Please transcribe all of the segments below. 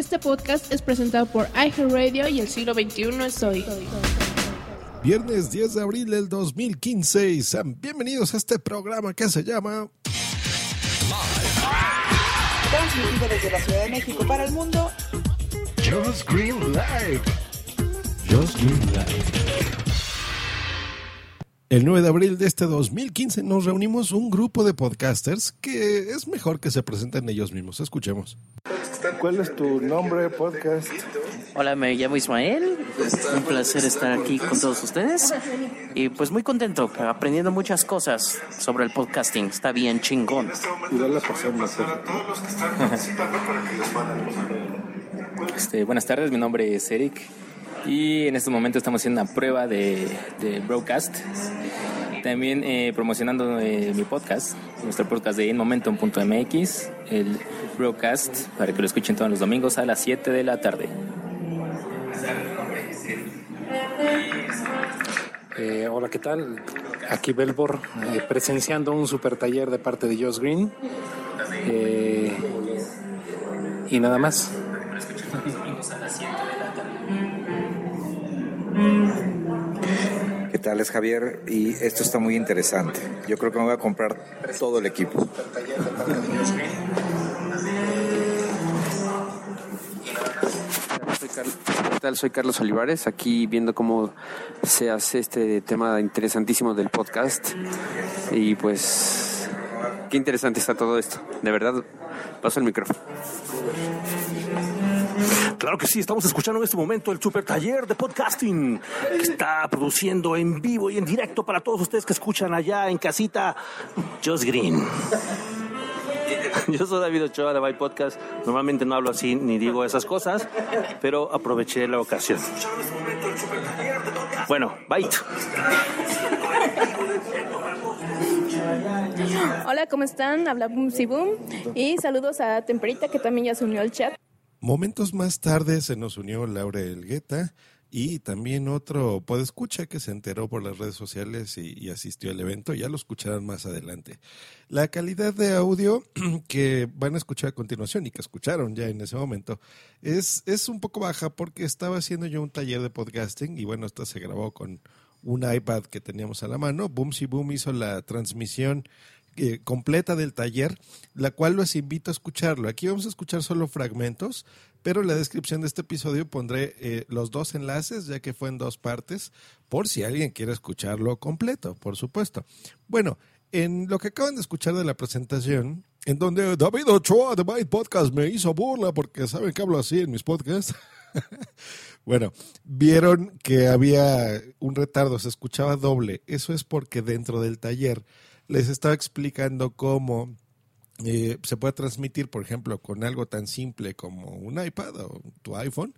Este podcast es presentado por iHeartRadio y el siglo XXI es hoy. Viernes 10 de abril del 2015 y sean bienvenidos a este programa que se llama Transmitido desde la Ciudad de México para el mundo. Just Green Live. Just Green Live. El 9 de abril de este 2015 nos reunimos un grupo de podcasters que es mejor que se presenten ellos mismos. Escuchemos. ¿Cuál es tu nombre, podcast? Hola, me llamo Ismael. Un placer estar aquí con todos ustedes. Y pues muy contento, aprendiendo muchas cosas sobre el podcasting. Está bien chingón. Y dale foto. Este, buenas tardes, mi nombre es Eric y en este momento estamos haciendo una prueba de, de broadcast. También eh, promocionando eh, mi podcast, nuestro podcast de inmomentum.mx, el broadcast, para que lo escuchen todos los domingos a las 7 de la tarde. Eh, hola, ¿qué tal? Aquí Belbor, eh, presenciando un super taller de parte de Josh Green. Eh, y nada más. ¿Qué tal? Es Javier y esto está muy interesante. Yo creo que me voy a comprar todo el equipo. ¿Qué tal? Soy Carlos Olivares, aquí viendo cómo se hace este tema interesantísimo del podcast. Y pues, qué interesante está todo esto. De verdad, paso el micrófono. Claro que sí, estamos escuchando en este momento el super taller de podcasting que está produciendo en vivo y en directo para todos ustedes que escuchan allá en casita Just Green. Yo soy David Ochoa de My Podcast. Normalmente no hablo así ni digo esas cosas, pero aproveché la ocasión. Bueno, bye. Hola, ¿cómo están? Habla Boom Si Boom. Y saludos a Temperita, que también ya se unió al chat. Momentos más tarde se nos unió Laura Elgueta y también otro podescucha que se enteró por las redes sociales y, asistió al evento. Ya lo escucharán más adelante. La calidad de audio que van a escuchar a continuación y que escucharon ya en ese momento es, es un poco baja porque estaba haciendo yo un taller de podcasting y bueno, esto se grabó con un iPad que teníamos a la mano. Boom Si Boom hizo la transmisión eh, completa del taller, la cual los invito a escucharlo. Aquí vamos a escuchar solo fragmentos, pero en la descripción de este episodio pondré eh, los dos enlaces, ya que fue en dos partes, por si alguien quiere escucharlo completo, por supuesto. Bueno, en lo que acaban de escuchar de la presentación, en donde David Ochoa de My Podcast me hizo burla porque saben que hablo así en mis podcasts. bueno, vieron que había un retardo, se escuchaba doble. Eso es porque dentro del taller les estaba explicando cómo eh, se puede transmitir, por ejemplo, con algo tan simple como un iPad o tu iPhone,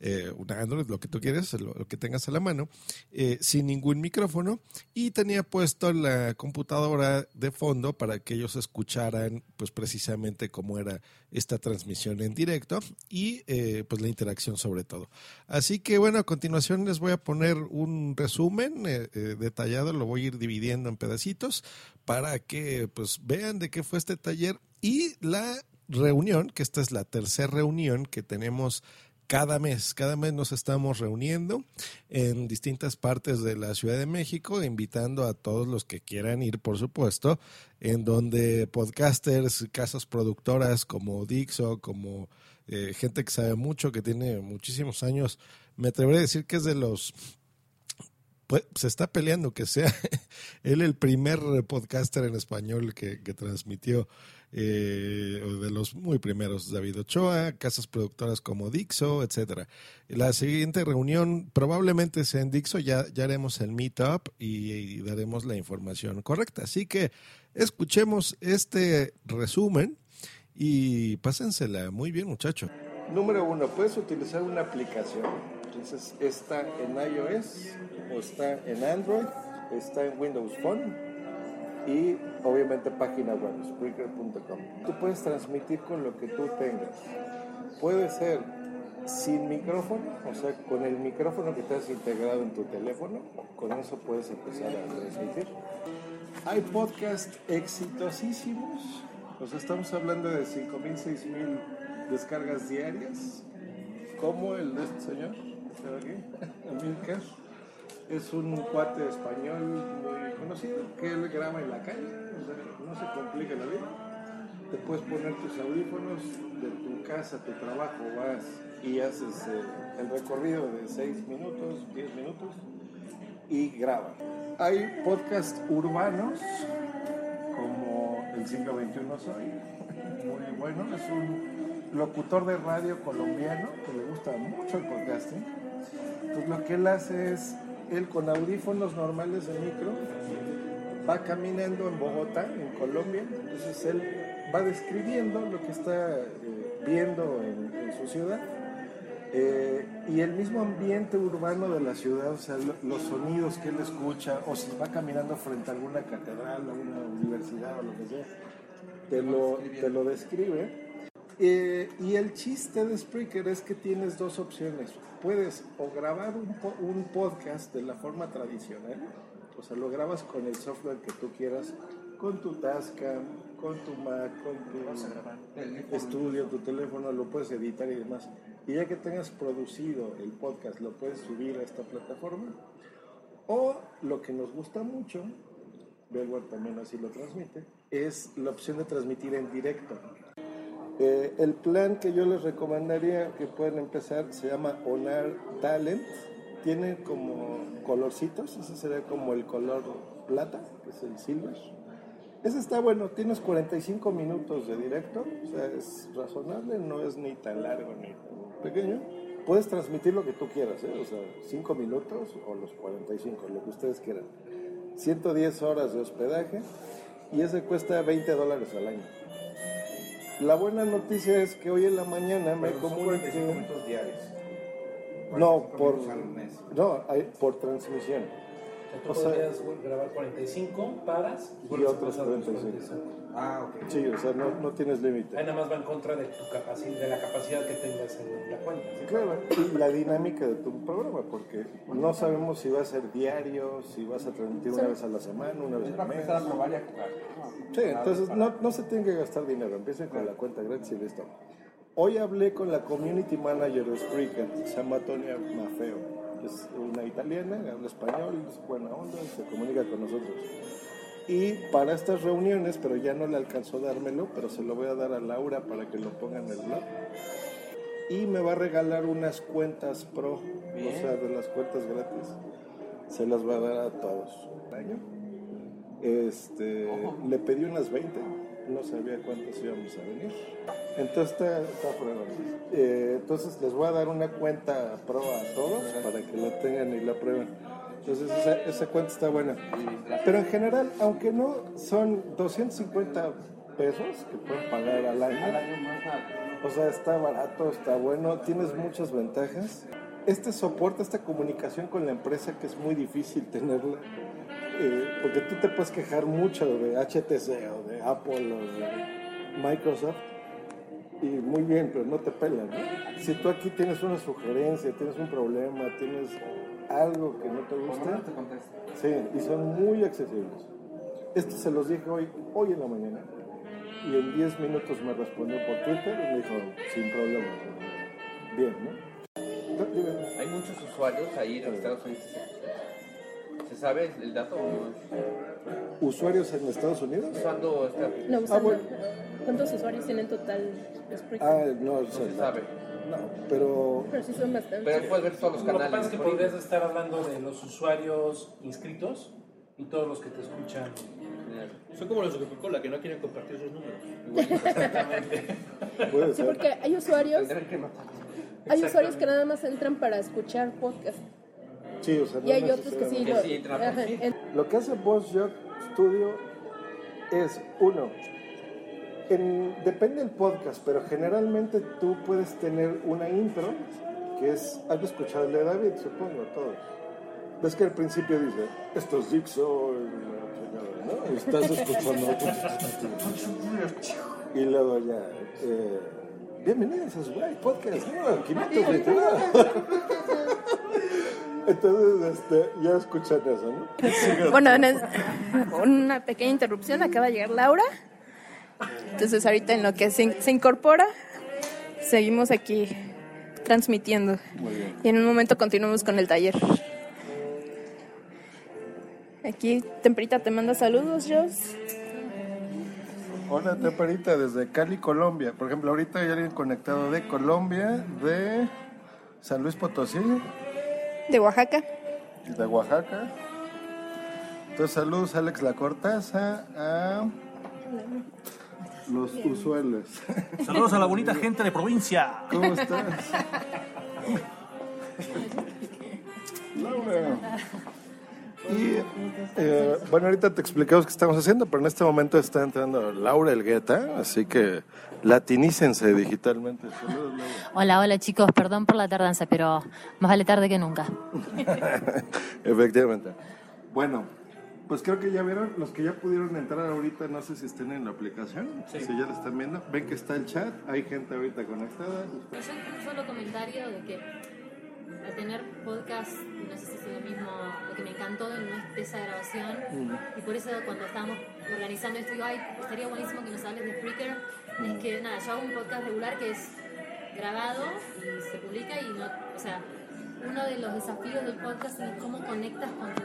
eh, un Android, lo que tú quieras, lo, que tengas a la mano, eh, sin ningún micrófono. Y tenía puesto la computadora de fondo para que ellos escucharan, pues precisamente cómo era esta transmisión en directo y eh, pues la interacción sobre todo. Así que bueno, a continuación les voy a poner un resumen detallado, lo voy a ir dividiendo en pedacitos para que pues vean de qué fue este taller y la reunión, que esta es la tercera reunión que tenemos cada mes. Cada mes nos estamos reuniendo en distintas partes de la Ciudad de México, invitando a todos los que quieran ir, por supuesto, en donde podcasters, casas productoras como Dixo, como eh, gente que sabe mucho, que tiene muchísimos años, me atreveré a decir que es de los pues, se está peleando que sea él el primer podcaster en español que, que transmitió eh, de los muy primeros, David Ochoa, casas productoras como Dixo, etcétera. La siguiente reunión probablemente sea en Dixo, ya, ya haremos el meetup y, y daremos la información correcta. Así que escuchemos este resumen y pásensela muy bien, muchacho. Número uno, puedes utilizar una aplicación. Entonces, está en iOS o está en Android, está en Windows Phone y obviamente página web, Spreaker.com. Tú puedes transmitir con lo que tú tengas. Puede ser sin micrófono, o sea, con el micrófono que has integrado en tu teléfono, con eso puedes empezar a transmitir. Hay podcasts exitosísimos, o sea, estamos hablando de 5.000, 6.000 descargas diarias, como el de este señor, aquí. Es un cuate español muy conocido que él graba en la calle, no se complica la vida. Te puedes poner tus audífonos de tu casa, tu trabajo, vas y haces eh, el recorrido de 6 minutos, 10 minutos y graba. Hay podcasts urbanos como El siglo XXI soy, muy bueno, es un locutor de radio colombiano que le gusta mucho el podcasting. Entonces lo que él hace es, él con audífonos normales de micro, va caminando en Bogotá, en Colombia, entonces él va describiendo lo que está eh, viendo en, su ciudad eh, y el mismo ambiente urbano de la ciudad, o sea, lo- los sonidos que él escucha, o si va caminando frente a alguna catedral, a una universidad o lo que sea, te lo, te lo describe. Eh, y el chiste de Spreaker es que tienes dos opciones. Puedes o grabar un, po- un podcast de la forma tradicional, o sea, lo grabas con el software que tú quieras, con tu Tascam, con tu Mac, con tu estudio, tu teléfono, lo puedes editar y demás. Y ya que tengas producido el podcast, lo puedes subir a esta plataforma. O lo que nos gusta mucho, Bellware también así lo transmite, es la opción de transmitir en directo. Eh, el plan que yo les recomendaría que pueden empezar se llama Onar Talent. Tiene como colorcitos, ese sería como el color plata, que es el silver. Ese está bueno, tienes 45 minutos de directo, o sea, es razonable, no es ni tan largo ni pequeño. Puedes transmitir lo que tú quieras, ¿eh? o sea, 5 minutos o los 45, lo que ustedes quieran. 110 horas de hospedaje y ese cuesta 20 dólares al año. La buena noticia es que hoy en la mañana me comuniqué... diarios. No, por, minutos al mes. no, hay- por transmisión. Tú O sea, podrías grabar 45, paras y otros pasar tus 45. Ah, ok. Sí, o sea, no, no tienes límite. Ahí nada más va en contra de tu capacidad, de la capacidad que tengas en la cuenta. ¿sí? Claro, y la dinámica de tu programa, porque no sabemos si va a ser diario, si vas a transmitir una vez a la semana, una vez al mes. empezar a probar y a jugar. Sí, entonces no, no se tiene que gastar dinero, empiecen con la cuenta gratis y listo. Hoy hablé con la community manager de Spreaker, se llama Tonia Mafeo. Es una italiana, habla español, es buena onda, se comunica con nosotros. Y para estas reuniones, pero ya no le alcanzó a dármelo, pero se lo voy a dar a Laura para que lo ponga en el blog. Y me va a regalar unas cuentas pro, o sea, de las cuentas gratis. Se las va a dar a todos. Año. Este, le pedí unas 20, no sabía cuántas íbamos a venir. Entonces está, está. Eh, entonces les voy a dar una cuenta pro a todos para que la tengan y la prueben. Entonces esa, esa cuenta está buena. Pero en general, aunque no son 250 pesos que pueden pagar al año, o sea, está barato, está bueno, tienes muchas ventajas. Este soporte, esta comunicación con la empresa que es muy difícil tenerla, eh, porque tú te puedes quejar mucho de HTC o de Apple o de Microsoft, y muy bien, pero no te pelan. ¿no? Si tú aquí tienes una sugerencia, tienes un problema, tienes algo que no te gusta, sí, y son muy accesibles. Esto se los dije hoy, hoy en la mañana, y en 10 minutos me respondió por Twitter y me dijo, sin problema. Bien, ¿no? Hay muchos usuarios ahí en Estados Unidos. ¿Se sabe el dato no? ¿Usuarios en Estados Unidos? Usando esta No, Ah, usando- bueno. ¿Cuántos usuarios tienen total Spreaker? Ah, no, o sea, se sabe. No, pero Pero sí son bastantes. Pero puedes ver todos los Lo que canales. pasa es que podrías estar hablando de los usuarios inscritos y todos los que te escuchan. Son como los de Coca-Cola que no quieren compartir sus números. puede Sí, porque hay usuarios, hay usuarios que nada más entran para escuchar podcast. Sí, o sea, no Y hay otros que sí lo... sí Lo que hace Boss Jock Studio es, uno, En- depende del podcast, pero generalmente tú puedes tener una intro que es, has escuchado el de David, supongo, todos. Ves que al principio dice, esto es Dixon, ¿no? Y estás escuchando. y luego ya, eh, bienvenidos a su Podcast, ¿no? 529. Entonces, este, ya escuchan eso, ¿no? Bueno, en es- una pequeña interrupción, acaba de llegar Laura. Entonces ahorita en lo que se, se incorpora, seguimos aquí transmitiendo. Muy bien. Y en un momento continuamos con el taller. Aquí Temprita te manda saludos, Jos. Hola, Temperita, desde Cali, Colombia. Por ejemplo, ahorita hay alguien conectado de Colombia, de San Luis Potosí, De Oaxaca. de Oaxaca. Entonces, saludos, Alex La Cortaza, a los usuales. Saludos a la bonita gente de provincia. ¿Cómo estás? Laura. Y eh, bueno, ahorita te explicamos qué estamos haciendo, pero en este momento está entrando Laura Elgueta, así que latinícense digitalmente. Saludos, Laura. Hola, hola chicos, perdón por la tardanza, pero más vale tarde que nunca. Efectivamente. Bueno, pues creo que ya vieron, los que ya pudieron entrar ahorita, no sé si estén en la aplicación, si ya la están viendo, ven que está el chat, hay gente ahorita conectada. Yo un solo comentario de que al tener podcast, no sé si es lo mismo, lo que me encantó de, esa grabación, y por eso cuando estábamos organizando esto, digo, ay, estaría buenísimo que nos hables de Spreaker, es que nada, yo hago un podcast regular que es grabado y se publica y no, o sea, uno de los desafíos del podcast es cómo conectas con, tus-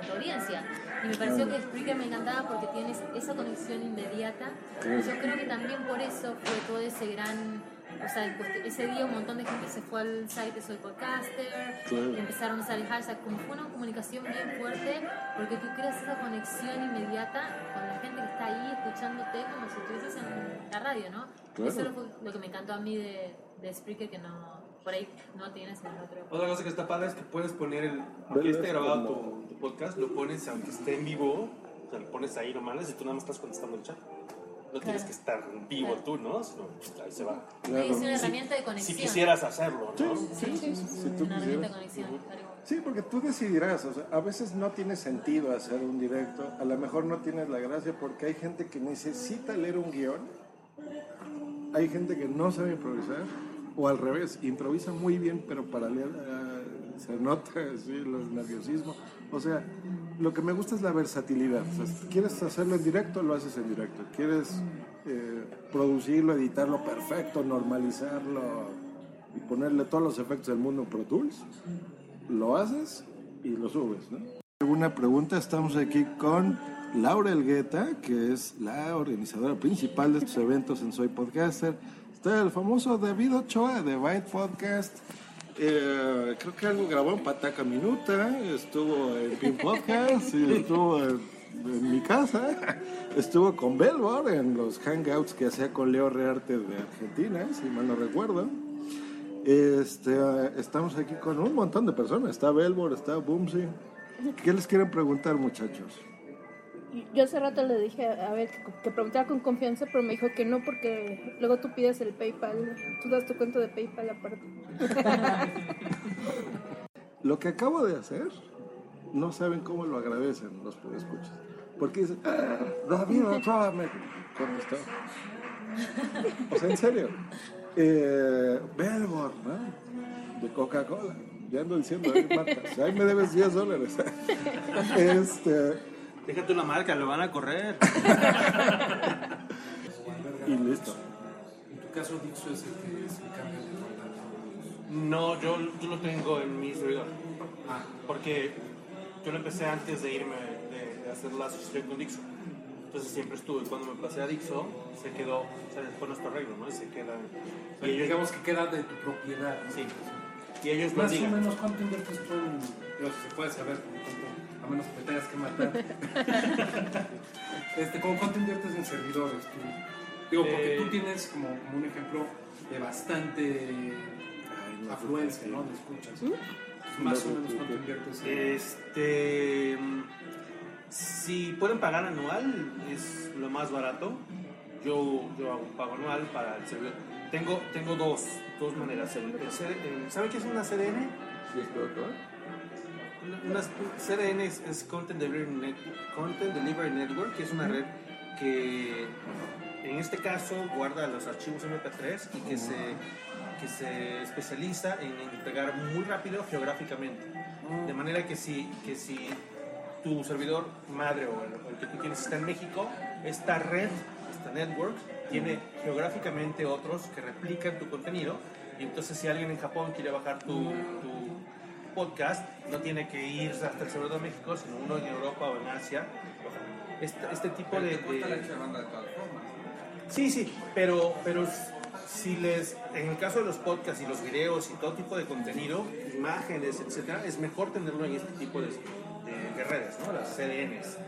con tu audiencia. Y me pareció que Spreaker me encantaba porque tienes esa conexión inmediata. Yo creo que también por eso fue todo ese gran. O sea, ese día un montón de gente se fue al site de Soy Podcaster, Claro. empezaron a usar el hashtag, como fue una comunicación bien fuerte, porque tú creas esa conexión inmediata con la gente que está ahí escuchándote como si estuvieses en la radio, ¿no? Claro. Eso fue lo que me encantó a mí de, de Spreaker, que no, por ahí no tienes en el otro. Otra cosa que está padre es que puedes poner el. Aunque esté grabado tu, tu podcast, lo pones, aunque esté en vivo, o sea, lo pones ahí nomás y tú nada más estás contestando el chat. No tienes que estar vivo tú, ¿no? Sino, pues, ahí se va. Sí, es una herramienta de conexión. Si quisieras hacerlo, ¿no? Sí, sí, sí. Si tú una herramienta de conexión. Sí, porque tú decidirás, o sea, a veces no tiene sentido hacer un directo, a lo mejor no tienes la gracia porque hay gente que necesita leer un guion, hay gente que no sabe improvisar, o al revés, improvisa muy bien, pero para leer ah, se nota sí, el nerviosismo. O sea, lo que me gusta es la versatilidad. O sea, si quieres hacerlo en directo, lo haces en directo. Quieres eh, producirlo, editarlo perfecto, normalizarlo y ponerle todos los efectos del mundo en Pro Tools, lo haces y lo subes, ¿no? Una pregunta, estamos aquí con Laura Elgueta, que es la organizadora principal de estos eventos en Soy Podcaster. Está el famoso David Ochoa de Byte Podcast. Eh, creo que algo grabó en Pataca Minuta, estuvo en Pin Podcast, estuvo en, mi casa, estuvo con Belbor en los hangouts que hacía con Leo Rearte de Argentina, si mal no recuerdo. Este, estamos aquí con un montón de personas. Está Belbor, está Boomsy. ¿Qué les quieren preguntar, muchachos? Yo hace rato le dije, a ver, que, que preguntara con confianza, pero me dijo que no porque luego tú pides el PayPal, tú das tu cuenta de PayPal aparte. Lo que acabo de hacer, no saben cómo lo agradecen los escuchas. Porque dicen, ah, David Ochoa me contestó. O sea, en serio. Eh, Belbor, ¿no? De Coca-Cola. Ya ando diciendo, marcas. Ahí me debes 10 dólares. este, Déjate una marca, lo van a correr. y listo. En tu caso, Dixo es el que se encarga de No, yo, yo lo tengo en mi servidor. Porque yo lo empecé antes de irme, de, de hacer la asociación con Dixo. Entonces siempre estuve. Cuando me pasé a Dixo, se quedó, o sea, fue nuestro arreglo, ¿no? Se queda. Sea, digamos que queda de tu propiedad. ¿no? Sí. Y ellos lo Más o menos, ¿cuánto inviertes tú en.? Digo, si se puede saber, cuánto, a menos que tengas que matar. este, ¿cómo ¿Cuánto inviertes en servidores? tú? Digo, porque Eh, tú tienes como, como un ejemplo de bastante afluencia, ¿no? De escuchas. Entonces, más o menos, ¿cuánto inviertes en.? Este. Si pueden pagar anual, es lo más barato. yo, yo hago un pago anual para el servidor. Tengo, tengo dos, dos maneras. El, el CD el- ¿Saben qué es una CDN? Sí, es. Una, CDN es, es Content, Delivery Net- Content Delivery Network, que es una red que en este caso guarda los archivos MP3 y que se, que se especializa en entregar muy rápido geográficamente. De manera que si, que si tu servidor madre o el, el que tú tienes está en México, esta red, esta network, tiene geográficamente otros que replican tu contenido. Y entonces si alguien en Japón quiere bajar tu, tu podcast, no tiene que ir hasta el servidor de México, sino uno en Europa o en Asia. Este, este tipo de... de- Sí, sí, pero, pero si les, en el caso de los podcasts y los videos y todo tipo de contenido, imágenes, etcétera, es mejor tenerlo en este tipo de, de- de redes, ¿no? Las CDNs.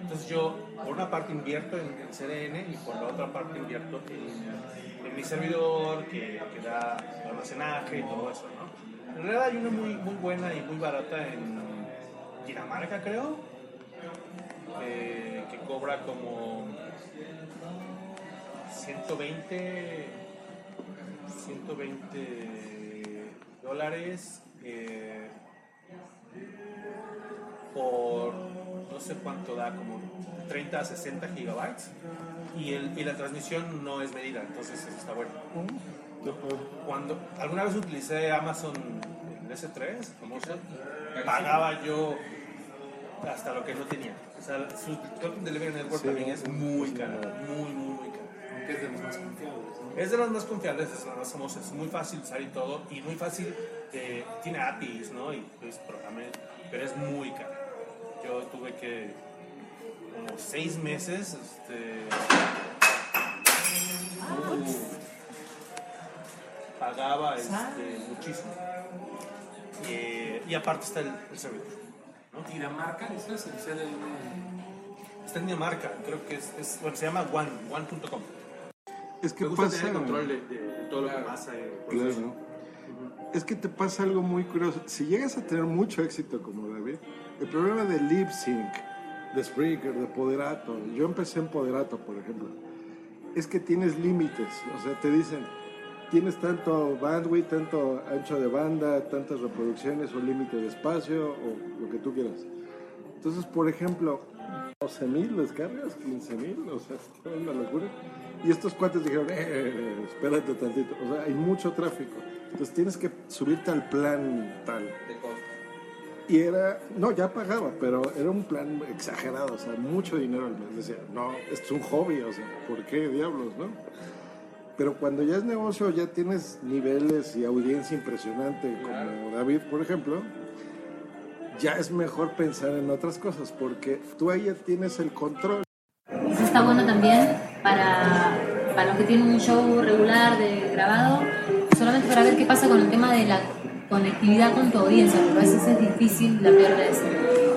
Entonces yo, por una parte invierto en, en CDN y por la otra parte invierto en, en mi servidor que, que da almacenaje y todo eso, ¿no? En realidad hay una muy, muy buena y muy barata en Dinamarca, creo, eh, que cobra como 120, 120 dólares eh, por no sé cuánto da, como 30 a 60 gigabytes. Y, el, y la transmisión no es medida, entonces eso está bueno. Cuando alguna vez utilicé Amazon el S3, famoso, pagaba yo hasta lo que no tenía. O sea, su Content Delivery Network Sí, también es muy sí, caro, muy, muy, muy caro. Aunque es de los más confiables. ¿no? Es de los más confiables, es de los más famosos, es muy fácil usar y todo, y muy fácil, eh, tiene APIs, ¿no? Y pues programé, pero es muy caro. Yo tuve que, como seis meses, este, pagaba este, muchísimo. Y, aparte está el, el servidor. ¿no? Dinamarca, ¿eso es el CDN? Está en Dinamarca, creo que es, es- bueno, se llama One, one.com. Es que Me gusta pasa- tener control de, de- de todo lo que pasa. proceso. Claro. Es que te pasa algo muy curioso. Si llegas a tener mucho éxito como David, el problema de lip sync, de Spreaker, de Poderato, yo empecé en Poderato, por ejemplo, es que tienes límites. O sea, te dicen, tienes tanto bandwidth, tanto ancho de banda, tantas reproducciones o límite de espacio o lo que tú quieras. Entonces, por ejemplo, 12 mil descargas, 15 mil, o sea, es una locura. Y estos cuates dijeron, eh, espérate tantito, o sea, hay mucho tráfico. Entonces tienes que subirte al plan tal. Y era, no, ya pagaba, pero era un plan exagerado, o sea, mucho dinero al mes. Decía, no, esto es un hobby, o sea, ¿por qué diablos, no? Pero cuando ya es negocio, ya tienes niveles y audiencia impresionante, como David, por ejemplo, ya es mejor pensar en otras cosas, porque tú ahí ya tienes el control. Eso está bueno también para, para los que tienen un show regular de grabado, solamente para ver qué pasa con el tema de la conectividad con tu audiencia, porque a veces es difícil la primera vez.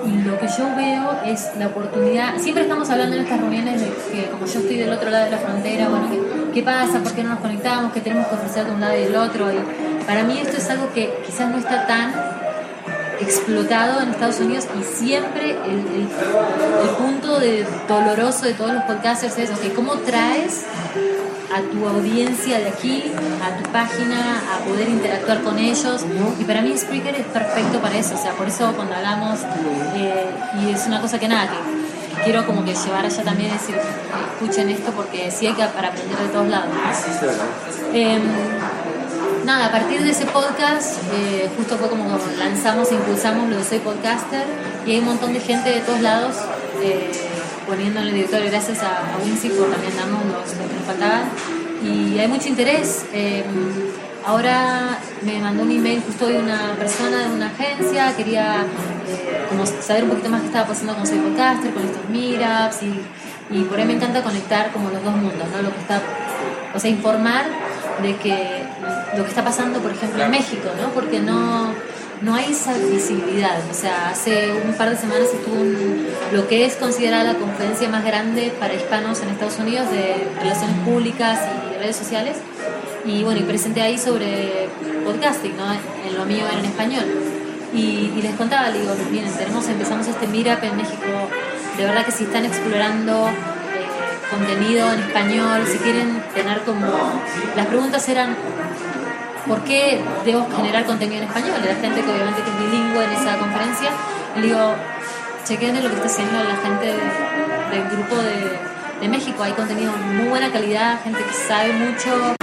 Y lo que yo veo es la oportunidad, siempre estamos hablando en estas reuniones de que como yo estoy del otro lado de la frontera, bueno, ¿qué, qué pasa? ¿Por qué no nos conectamos? ¿Qué tenemos que ofrecer de un lado y del otro? Y para mí esto es algo que quizás no está tan explotado en Estados Unidos y siempre el, punto de doloroso de todos los podcasters es, ok, ¿cómo traes a tu audiencia de aquí, a tu página, a poder interactuar con ellos? Y para mí Spreaker es perfecto para eso, o sea, por eso cuando hablamos, eh, y es una cosa que nada, que quiero como que llevar allá también y decir, escuchen esto porque sí hay que para aprender de todos lados. Em, nada, a partir de ese podcast, eh, justo fue como lanzamos e impulsamos lo de Soy Podcaster y hay un montón de gente de todos lados eh, poniéndole el gracias a, a Wincy por también darnos los, los que nos faltaban y hay mucho interés. eh, ahora me mandó un email justo hoy una persona de una agencia, quería eh, como saber un poquito más qué estaba pasando con Soy Podcaster, con estos meetups y, y por ahí me encanta conectar como los dos mundos, ¿no? Lo que está, o sea, informar de que lo que está pasando, por ejemplo, en México, ¿no? Porque no, no hay esa visibilidad. O sea, hace un par de semanas estuvo un- lo que es considerada la conferencia más grande para hispanos en Estados Unidos de relaciones públicas y redes sociales. Y bueno, y presenté ahí sobre podcasting, ¿no? En lo mío era en español. Y, y les contaba, le digo, miren, tenemos, empezamos este meetup en México. De verdad que si están explorando eh, contenido en español, si quieren tener como... Las preguntas eran, ¿por qué debo generar contenido en español? La gente que obviamente que es bilingüe en esa conferencia, le digo, chequen lo que está haciendo la gente del grupo de, de México, hay contenido de muy buena calidad, gente que sabe mucho.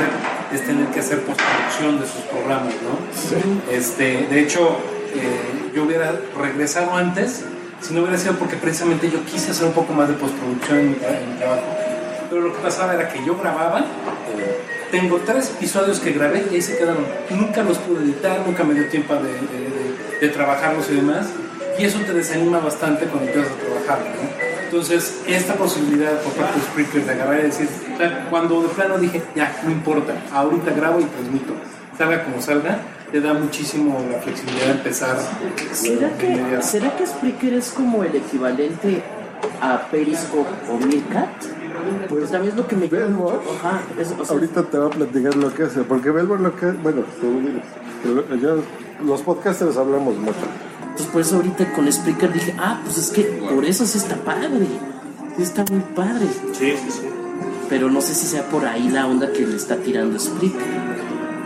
es tener que hacer postproducción de sus programas, ¿no? Este, de hecho, eh, yo hubiera regresado antes si no hubiera sido porque precisamente yo quise hacer un poco más de postproducción en mi, en mi trabajo. Pero lo que pasaba era que yo grababa, eh, tengo tres episodios que grabé y ahí se quedaron. Nunca los pude editar, nunca me dio tiempo de, de- de- de trabajarlos y demás. Y eso te desanima bastante cuando empiezas a trabajar, ¿no? Entonces, esta posibilidad por parte de Spreaker de agarrar y decir, cuando de plano dije, ya, no importa, ahorita grabo y transmito, salga como salga, te da muchísimo la flexibilidad de empezar. ¿Será de que. ¿Será que Spreaker es como el equivalente a Periscope o Meerkat? Pues también es lo que me llama. Ajá, es, o sea, Ahorita te voy a platicar lo que hace, porque Belbor lo que bueno, tú yo- los podcasters hablamos mucho. Entonces por eso ahorita con Spreaker dije, ah, pues es que por eso sí está padre. Sí está muy padre. Sí, sí, sí. Pero no sé si sea por ahí la onda que le está tirando Spreaker.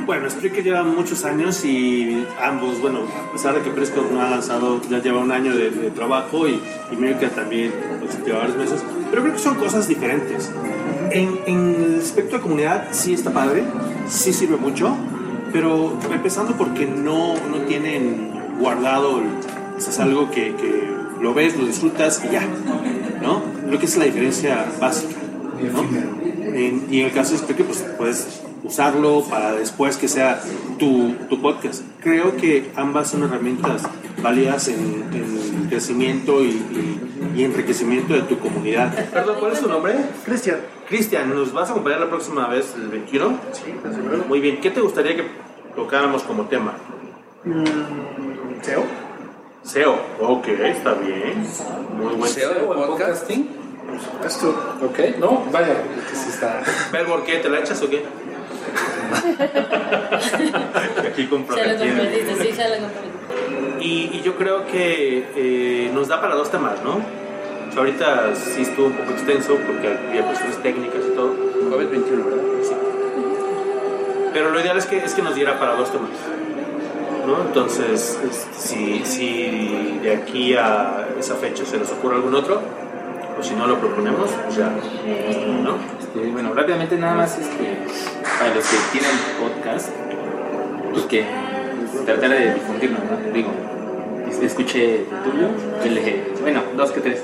Bueno, Spreaker lleva muchos años y ambos, bueno, a pesar de que Periscope no ha lanzado, ya lleva un año de, de trabajo y, y Meerkat también pues, lleva varios meses, pero creo que son cosas diferentes. En, en el aspecto de comunidad sí está padre, sí sirve mucho, pero empezando porque no, no tienen guardado, es algo que, que lo ves, lo disfrutas y ya, ¿no? Creo que es la diferencia básica, ¿no? En- y en el caso de Spreaker, pues puedes usarlo para después que sea tu, tu podcast. Creo que ambas son herramientas válidas en, en crecimiento y, y- y enriquecimiento de tu comunidad. Perdón, ¿cuál es tu nombre? Cristian. Cristian, ¿nos vas a acompañar la próxima vez el 21? Sí, Muy bien, ¿qué te gustaría que tocáramos como tema? ¿SEO? SEO, ok, está bien. Muy buen ¿SEO de podcasting? Esto. Ok, no, vaya, que sí está. ¿Belbor qué? ¿Te la echas o qué? Aquí Ya lo comprometiste, sí, ya lo comprometiste. Y, y yo creo que eh, nos da para dos temas, ¿no? O sea, ahorita sí estuvo un poco extenso porque había cuestiones técnicas y todo. Jueves 21, ¿verdad? Sí. Pero lo ideal es que, es que nos diera para dos temas. ¿no? Entonces, es- si, si de aquí a esa fecha se les ocurre algún otro, o si no lo proponemos, pues ya. ¿no? Este, bueno, rápidamente nada más este, para los que tienen podcast, pues que tratar de difundirlo, ¿no? Digo, escuché el tuyo, de- bueno, dos que tres,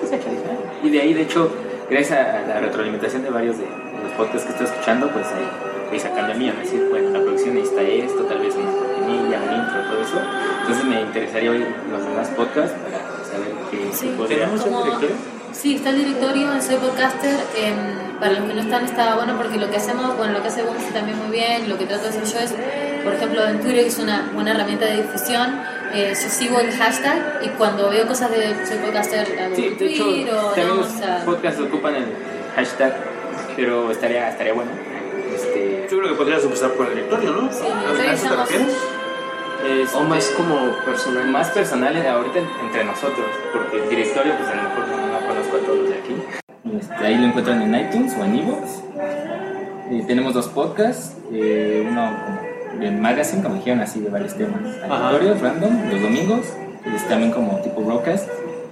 y de ahí, de hecho, gracias a la retroalimentación de varios de, los podcasts que estoy escuchando, pues ahí voy sacando el mío, ¿no? decir, bueno, la producción necesita esto, tal vez una cortinilla, un intro, todo eso. Entonces me interesaría oír los demás podcasts para saber qué Sí, podría tenemos. Sí, está el directorio en Soy Podcaster. em, para los que no están, está bueno porque lo que hacemos, bueno, lo que hace Boomsy también muy bien, lo que trato de hacer yo es, por ejemplo, en Twitter, que es una buena herramienta de difusión, eh, yo sigo el hashtag y cuando veo cosas de Soy Podcaster, hago Sí, un de hecho, o también no, los o sea, podcasts ocupan el hashtag, pero estaría, estaría bueno. Este, Yo creo que podrías empezar por el directorio, ¿no? Sí, ¿A sí, eso te estamos- refieres? Este, O más como personal. Más personales ahorita entre nosotros, porque el directorio, pues a lo mejor no conozco a todos de aquí. Este, ahí lo encuentran en iTunes o en iVoox. Y tenemos dos podcasts, eh, uno de magazine, como dijeron, así de varios temas aleatorios, random, los domingos, es también como tipo broadcast.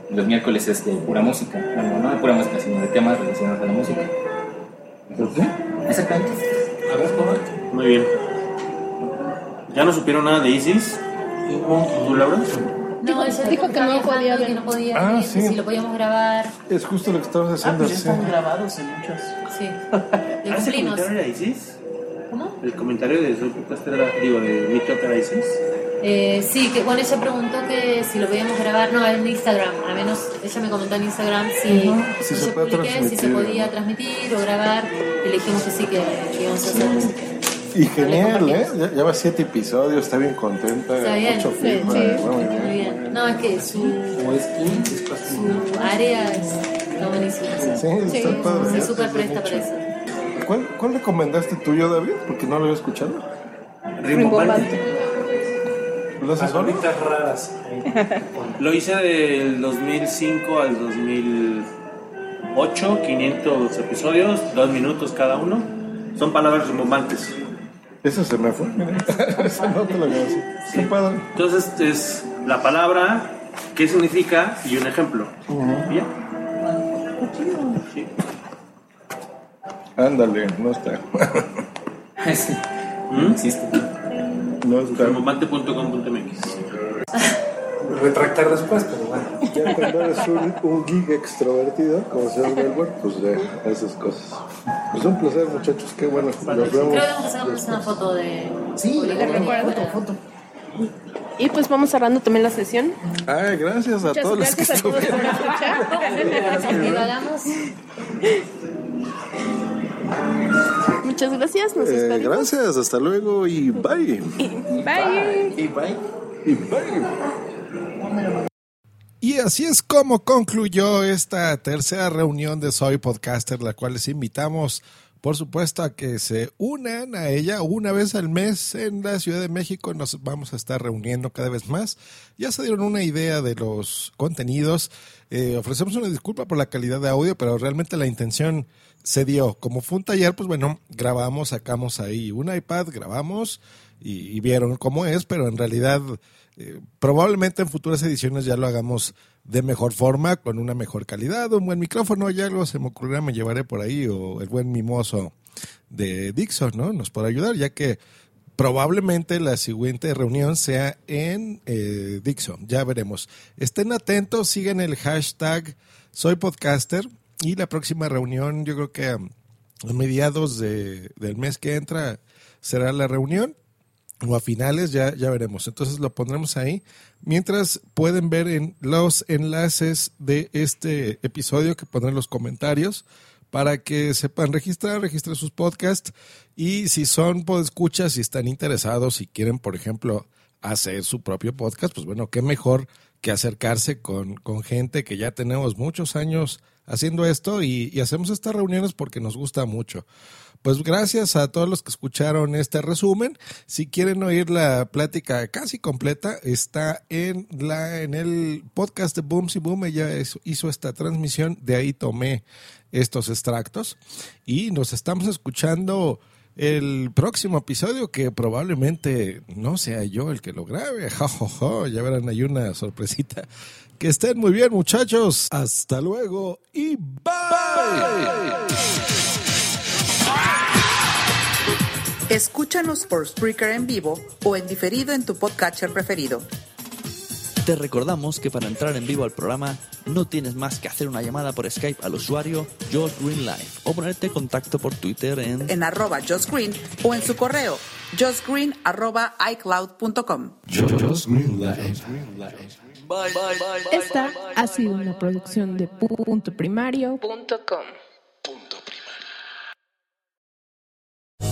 Los miércoles es de pura música, bueno, no de pura música, sino de temas relacionados a la música. ¿Por qué? Exactamente. A ver, Muy bien. ¿Ya no supieron nada de Isis? ¿Tú, Laura? No, ella dijo que no podía que no podía Ah, sí. si lo podíamos grabar. Es justo lo que estabas Ah, haciendo. pues ya sí. están grabados en muchos. Sí. ¿Ah, cumplimos. comentario era Isis? ¿Cómo? ¿El comentario de era, digo, de mi era Isis? Eh, sí, que bueno, ella preguntó que si lo podíamos grabar, no, en Instagram, al menos ella me comentó en Instagram si, Ujú, si yo se publiqué, si se podía transmitir o grabar, y le dijimos que sí, que íbamos a hacer. Y genial, ¿eh? Ya, ya va siete episodios, está bien contenta. Está bien, mucho sí, feedback, sí, muy bien. muy bien. No, es que su, su área es, está buenísima. Sí, está padre. Se súper Es presta para eso. ¿Cuál, ¿Cuál recomendaste tuyo, David? Porque no lo había escuchado. Rimbombante. ¿Lo haces solo? Palabritas raras. Lo hice del 2005 al 2011. 8, 500 episodios, 2 minutos cada uno. Son palabras rimbombantes. Eso se me fue, mira. Eso no te lo voy a decir. Qué padre. Entonces es la palabra, qué significa y un ejemplo. Bien. Ándale, no está. ¿Mm? No está. Rimbomante.com.mx. Retractar después, pero bueno. Ya cuando eres un, un geek extrovertido, como se llama el pues ya haces cosas. Pues un placer, muchachos. Qué bueno. Nos Creo vemos. que vamos a sacarnos una foto de. Sí, foto, foto. Y pues vamos cerrando también la sesión. Ay, gracias a Muchas todos los que gracias a todos estuvieron. Que. Muchas gracias, nos Eh, gracias, hasta luego y bye. Bye. Y bye. Y bye. Y así es como concluyó esta tercera reunión de Soy Podcaster, la cual les invitamos, por supuesto, a que se unan a ella una vez al mes en la Ciudad de México. Nos vamos a estar reuniendo cada vez más. Ya se dieron una idea de los contenidos. Eh, ofrecemos una disculpa por la calidad de audio, pero realmente la intención se dio. Como fue un taller, pues bueno, grabamos, sacamos ahí un iPad, grabamos y, y vieron cómo es, pero en realidad eh, probablemente en futuras ediciones ya lo hagamos de mejor forma, con una mejor calidad, un buen micrófono, ya algo se me ocurrirá, me llevaré por ahí, o el buen mimoso de Dixon, ¿no? Nos podrá ayudar, ya que probablemente la siguiente reunión sea en eh, Dixon, ya veremos. Estén atentos, sigan el hashtag Soy Podcaster y la próxima reunión, yo creo que a mediados de- del mes que entra será la reunión o a finales, ya, ya veremos. Entonces lo pondremos ahí. Mientras pueden ver en los enlaces de este episodio que pondré en los comentarios para que sepan registrar, registrar sus podcasts y si son podescuchas, si están interesados, si quieren, por ejemplo, hacer su propio podcast, pues bueno, qué mejor que acercarse con, con gente que ya tenemos muchos años haciendo esto y, y hacemos estas reuniones porque nos gusta mucho. Pues gracias a todos los que escucharon este resumen. Si quieren oír la plática casi completa, está en la en el podcast de Boom y Boom. Ella hizo- esta transmisión, de ahí tomé estos extractos y nos estamos escuchando el próximo episodio que probablemente no sea yo el que lo grabe. Ja, ja, ja. Ya verán, hay una sorpresita. Que estén muy bien, muchachos. Hasta luego y bye. Escúchanos por Spreaker en vivo o en diferido en tu podcatcher preferido. Te recordamos que para entrar en vivo al programa no tienes más que hacer una llamada por Skype al usuario Josh Green Live o ponerte en contacto por Twitter en En arroba Josh Green o en su correo joshgreen arroba icloud.com. Esta ha sido una producción de punto primario.com.